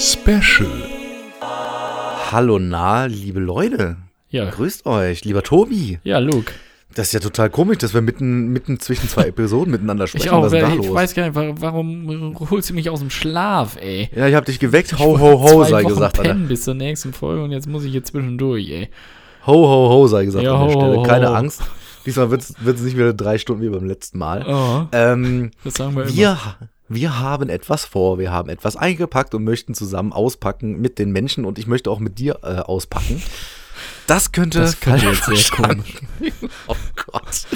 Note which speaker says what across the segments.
Speaker 1: Special.
Speaker 2: Hallo na, liebe Leute.
Speaker 3: Ja.
Speaker 2: Grüßt euch, lieber Tobi.
Speaker 3: Ja, Luke.
Speaker 2: Das ist ja total komisch, dass wir mitten, mitten zwischen zwei Episoden miteinander sprechen.
Speaker 3: Ich auch.
Speaker 2: Was ist da
Speaker 3: Ich
Speaker 2: los?
Speaker 3: weiß gar nicht, wa- warum holst du mich aus dem Schlaf, ey?
Speaker 2: ja, ich hab dich geweckt. Ho, ho, ho,
Speaker 3: Zwei
Speaker 2: sei
Speaker 3: Wochen
Speaker 2: gesagt. Alter.
Speaker 3: pennen bis zur nächsten Folge und jetzt muss ich hier zwischendurch, ey.
Speaker 2: Ho, ho, ho, sei gesagt
Speaker 3: Ja,
Speaker 2: an der
Speaker 3: ho,
Speaker 2: Stelle.
Speaker 3: ho,
Speaker 2: Keine
Speaker 3: ho.
Speaker 2: Angst. Diesmal wird es nicht wieder drei Stunden wie beim letzten Mal.
Speaker 3: Oh,
Speaker 2: Ähm,
Speaker 3: das sagen wir immer.
Speaker 2: Wir, haben etwas vor. Wir haben etwas eingepackt und möchten zusammen auspacken mit den Menschen und ich möchte auch mit dir äh, auspacken. Das könnte,
Speaker 3: Das könnte jetzt sehr komisch.
Speaker 2: Oh Gott.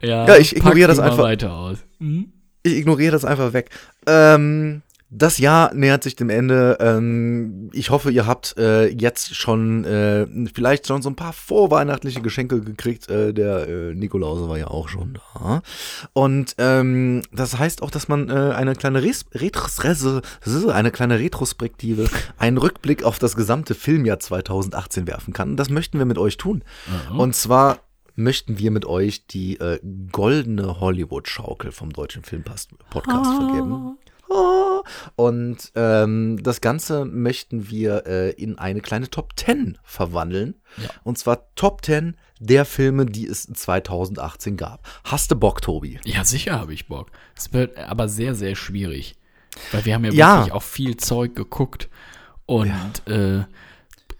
Speaker 3: Ja,
Speaker 2: Ja, ich ignoriere das einfach.
Speaker 3: weiter aus. Hm?
Speaker 2: Ich ignoriere das einfach weg. Ähm, das Jahr nähert sich dem Ende. Ähm, ich hoffe, ihr habt äh, jetzt schon äh, vielleicht schon so ein paar vorweihnachtliche Geschenke gekriegt. Äh, der äh, Nikolause war ja auch schon da. Und ähm, das heißt auch, dass man eine kleine Res Retros eine kleine Retrospektive, einen Rückblick auf das gesamte Filmjahr 2018 werfen kann. Das möchten wir mit euch tun. Und zwar möchten wir mit euch die goldene Hollywood-Schaukel vom Deutschen Filmpass-Podcast vergeben. Ah. Und ähm, das Ganze möchten wir äh, in eine kleine Top 10 verwandeln.
Speaker 3: Ja.
Speaker 2: Und zwar Top 10 der Filme, die es 2018 gab. Hast du Bock, Tobi?
Speaker 3: Ja, sicher habe ich Bock. Es wird aber sehr, sehr schwierig. Weil wir haben ja,
Speaker 2: Ja.
Speaker 3: wirklich auch viel Zeug geguckt. Und äh,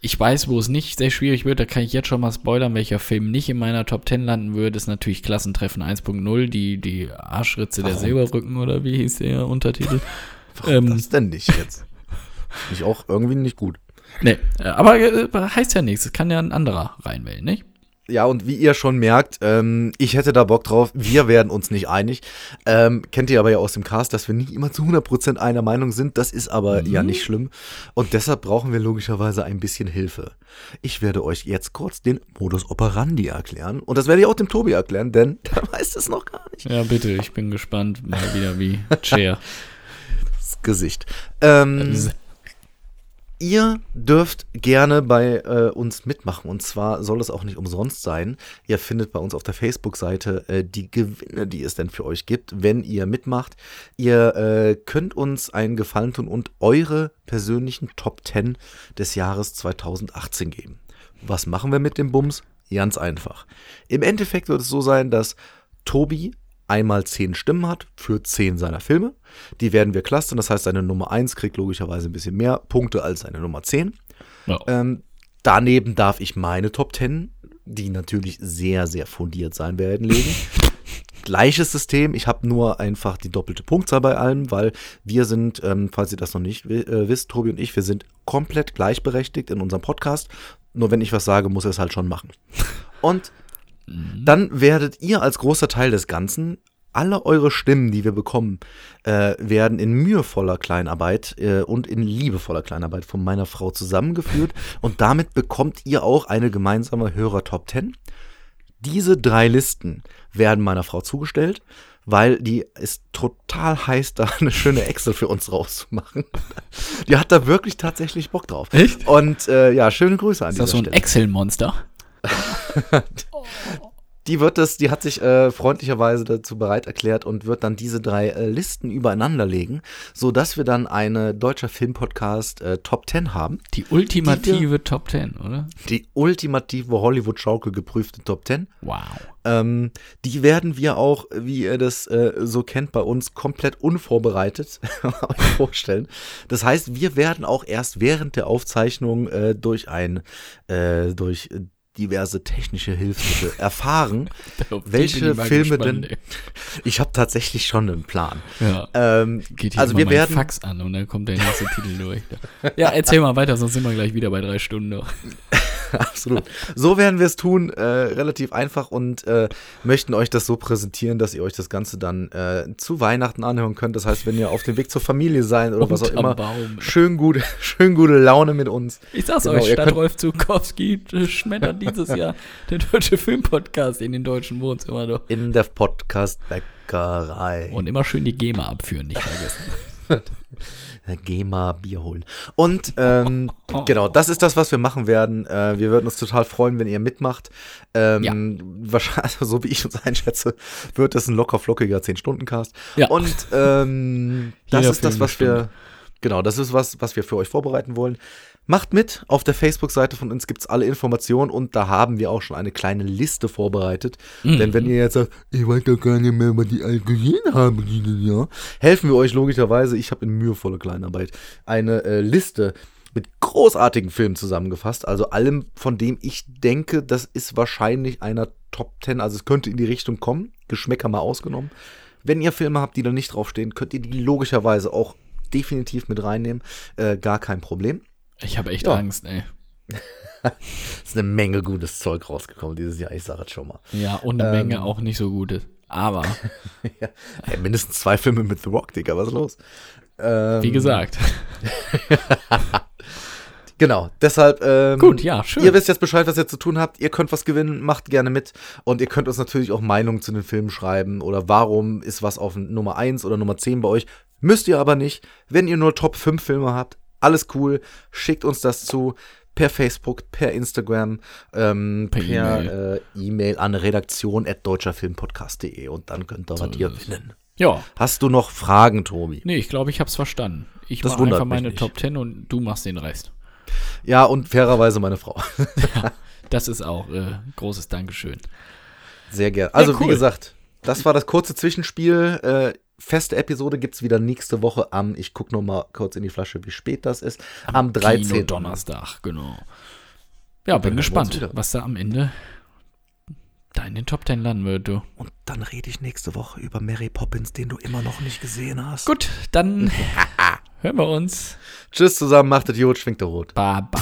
Speaker 3: ich weiß, wo es nicht sehr schwierig wird. Da kann ich jetzt schon mal spoilern, welcher Film nicht in meiner Top 10 landen würde. Ist natürlich Klassentreffen 1.0, die, die Arschritze der
Speaker 2: Warum?
Speaker 3: Silberrücken oder wie hieß der Untertitel?
Speaker 2: Warum
Speaker 3: Ähm.
Speaker 2: das denn nicht jetzt? Mich auch irgendwie nicht gut.
Speaker 3: Nee, äh, aber äh, heißt ja nichts. Es kann ja ein anderer reinwählen, nicht?
Speaker 2: Ja, und wie ihr schon merkt, ähm, ich hätte da Bock drauf. Wir werden uns nicht einig. Ähm, kennt ihr aber ja aus dem Cast, dass wir nicht immer zu 100% einer Meinung sind. Das ist aber ja nicht schlimm. Und deshalb brauchen wir logischerweise ein bisschen Hilfe. Ich werde euch jetzt kurz den Modus operandi erklären. Und das werde ich auch dem Tobi erklären, denn der weiß es noch gar nicht.
Speaker 3: Ja, bitte. Ich bin gespannt. Mal wieder wie Chair.
Speaker 2: Gesicht. Ähm, Ihr dürft gerne bei äh, uns mitmachen und zwar soll es auch nicht umsonst sein. Ihr findet bei uns auf der Facebook-Seite äh, die Gewinne, die es denn für euch gibt, wenn ihr mitmacht. Ihr äh, könnt uns einen Gefallen tun und eure persönlichen Top 10 des Jahres 2018 geben. Was machen wir mit dem Bums? Ganz einfach. Im Endeffekt wird es so sein, dass Tobi einmal 10 Stimmen hat für 10 seiner Filme. Die werden wir clustern. Das heißt, seine Nummer 1 kriegt logischerweise ein bisschen mehr Punkte als seine Nummer 10.
Speaker 3: Ja.
Speaker 2: Ähm, daneben darf ich meine Top 10, die natürlich sehr, sehr fundiert sein werden, legen. Gleiches System, ich habe nur einfach die doppelte Punktzahl bei allem, weil wir sind, ähm, falls ihr das noch nicht äh, wisst, Tobi und ich, wir sind komplett gleichberechtigt in unserem Podcast. Nur wenn ich was sage, muss er es halt schon machen. Und dann werdet ihr als großer Teil des Ganzen alle eure Stimmen, die wir bekommen, äh, werden in mühevoller Kleinarbeit äh, und in liebevoller Kleinarbeit von meiner Frau zusammengeführt. Und damit bekommt ihr auch eine gemeinsame Hörer-Top 10. Diese drei Listen werden meiner Frau zugestellt, weil die ist total heiß, da eine schöne Excel für uns rauszumachen. Die hat da wirklich tatsächlich Bock drauf.
Speaker 3: Echt?
Speaker 2: Und äh, ja, schöne Grüße an
Speaker 3: Ist das so
Speaker 2: dieser
Speaker 3: ein. Excel-Monster?
Speaker 2: Die wird das, die hat sich äh, freundlicherweise dazu bereit erklärt und wird dann diese drei äh, Listen übereinander legen, so dass wir dann eine deutscher Filmpodcast äh, Top 10 haben.
Speaker 3: Die ultimative Top 10, oder?
Speaker 2: Die ultimative Hollywood Schaukel geprüfte Top 10.
Speaker 3: Wow.
Speaker 2: Ähm, die werden wir auch, wie ihr das äh, so kennt, bei uns komplett unvorbereitet vorstellen. Das heißt, wir werden auch erst während der Aufzeichnung äh, durch ein, äh, durch diverse technische Hilfsmittel erfahren, welche Filme
Speaker 3: gespannt,
Speaker 2: denn. Ich habe tatsächlich schon einen Plan.
Speaker 3: ey. Ja.
Speaker 2: Ähm,
Speaker 3: Geht hier
Speaker 2: also wir werden,
Speaker 3: Fax an und dann kommt der nächste Titel durch. Ja, erzähl mal weiter, sonst sind wir gleich wieder bei drei Stunden.
Speaker 2: Absolut. So werden wir es tun, äh, relativ einfach und äh, möchten euch das so präsentieren, dass ihr euch das Ganze dann äh, zu Weihnachten anhören könnt. Das heißt, wenn ihr auf dem Weg zur Familie seid oder was auch immer,
Speaker 3: Baum.
Speaker 2: schön gute, schön gute Laune mit uns.
Speaker 3: Ich sag's
Speaker 2: Genau,
Speaker 3: euch, statt
Speaker 2: könnt-
Speaker 3: Rolf Zukowski äh, schmettert dieses Jahr der deutsche Filmpodcast in den deutschen Wohnzimmer doch.
Speaker 2: In der Podcast-Bäckerei.
Speaker 3: Und immer schön die GEMA abführen, nicht vergessen.
Speaker 2: Äh, GEMA Bier holen. Und ähm, genau, das ist das, was wir machen werden. Äh, wir würden uns total freuen, wenn ihr mitmacht. Ähm, Wahrscheinlich, also so wie ich uns einschätze, wird es ein locker flockiger 10-Stunden-Cast.
Speaker 3: Ja.
Speaker 2: Und ähm, das
Speaker 3: Jeder
Speaker 2: ist das, was wir. Genau, das ist was, was wir für euch vorbereiten wollen. Macht mit, auf der Facebook-Seite von uns gibt es alle Informationen und da haben wir auch schon eine kleine Liste vorbereitet. Mhm. Denn wenn ihr jetzt sagt, ich weiß doch gar nicht mehr, was die alle gesehen haben dieses Jahr, helfen wir euch logischerweise, ich habe in mühevoller Kleinarbeit, eine äh, Liste mit großartigen Filmen zusammengefasst. Also allem, von dem ich denke, das ist wahrscheinlich einer Top 10, also es könnte in die Richtung kommen, Geschmäcker mal ausgenommen. Wenn ihr Filme habt, die da nicht draufstehen, könnt ihr die logischerweise auch definitiv mit reinnehmen. Äh, gar kein Problem.
Speaker 3: Ich habe echt ja. Angst, ey.
Speaker 2: ist eine Menge gutes Zeug rausgekommen dieses Jahr, ich sage es schon mal.
Speaker 3: Ja, und eine ähm, Menge auch nicht so gutes. Aber.
Speaker 2: ja, ey, mindestens zwei Filme mit The Rock, Digga, was ist los?
Speaker 3: Ähm, Wie gesagt.
Speaker 2: Genau, deshalb. Ähm,
Speaker 3: Gut, ja, schön.
Speaker 2: Ihr wisst jetzt Bescheid, was ihr zu tun habt. Ihr könnt was gewinnen, macht gerne mit. Und ihr könnt uns natürlich auch Meinungen zu den Filmen schreiben oder warum ist was auf Nummer 1 oder Nummer 10 bei euch. Müsst ihr aber nicht. Wenn ihr nur Top 5 Filme habt, alles cool. Schickt uns das zu per Facebook, per Instagram, ähm, per E-Mail e an redaktion.deutscherfilmpodcast.de und dann könnt ihr so was gewinnen.
Speaker 3: Ja.
Speaker 2: Hast du noch Fragen, Tobi?
Speaker 3: Nee, ich glaube, ich habe es verstanden. Ich mache einfach meine nicht. Top 10 und du machst den Rest.
Speaker 2: Ja, und fairerweise meine Frau.
Speaker 3: ja, das ist auch äh, großes Dankeschön.
Speaker 2: Sehr gerne. Also, ja, cool. wie gesagt, das war das kurze Zwischenspiel. Äh, feste Episode gibt es wieder nächste Woche am, ich gucke noch mal kurz in die Flasche, wie spät das ist, am, am 13. Kino
Speaker 3: Donnerstag, genau. Ja, bin gespannt, was da am Ende da in den Top 10 landen wird, du.
Speaker 2: Und dann rede ich nächste Woche über Mary Poppins, den du immer noch nicht gesehen hast.
Speaker 3: Gut, dann hören wir uns.
Speaker 2: Tschüss zusammen, macht es gut, schwingt der Rot.
Speaker 3: Baba.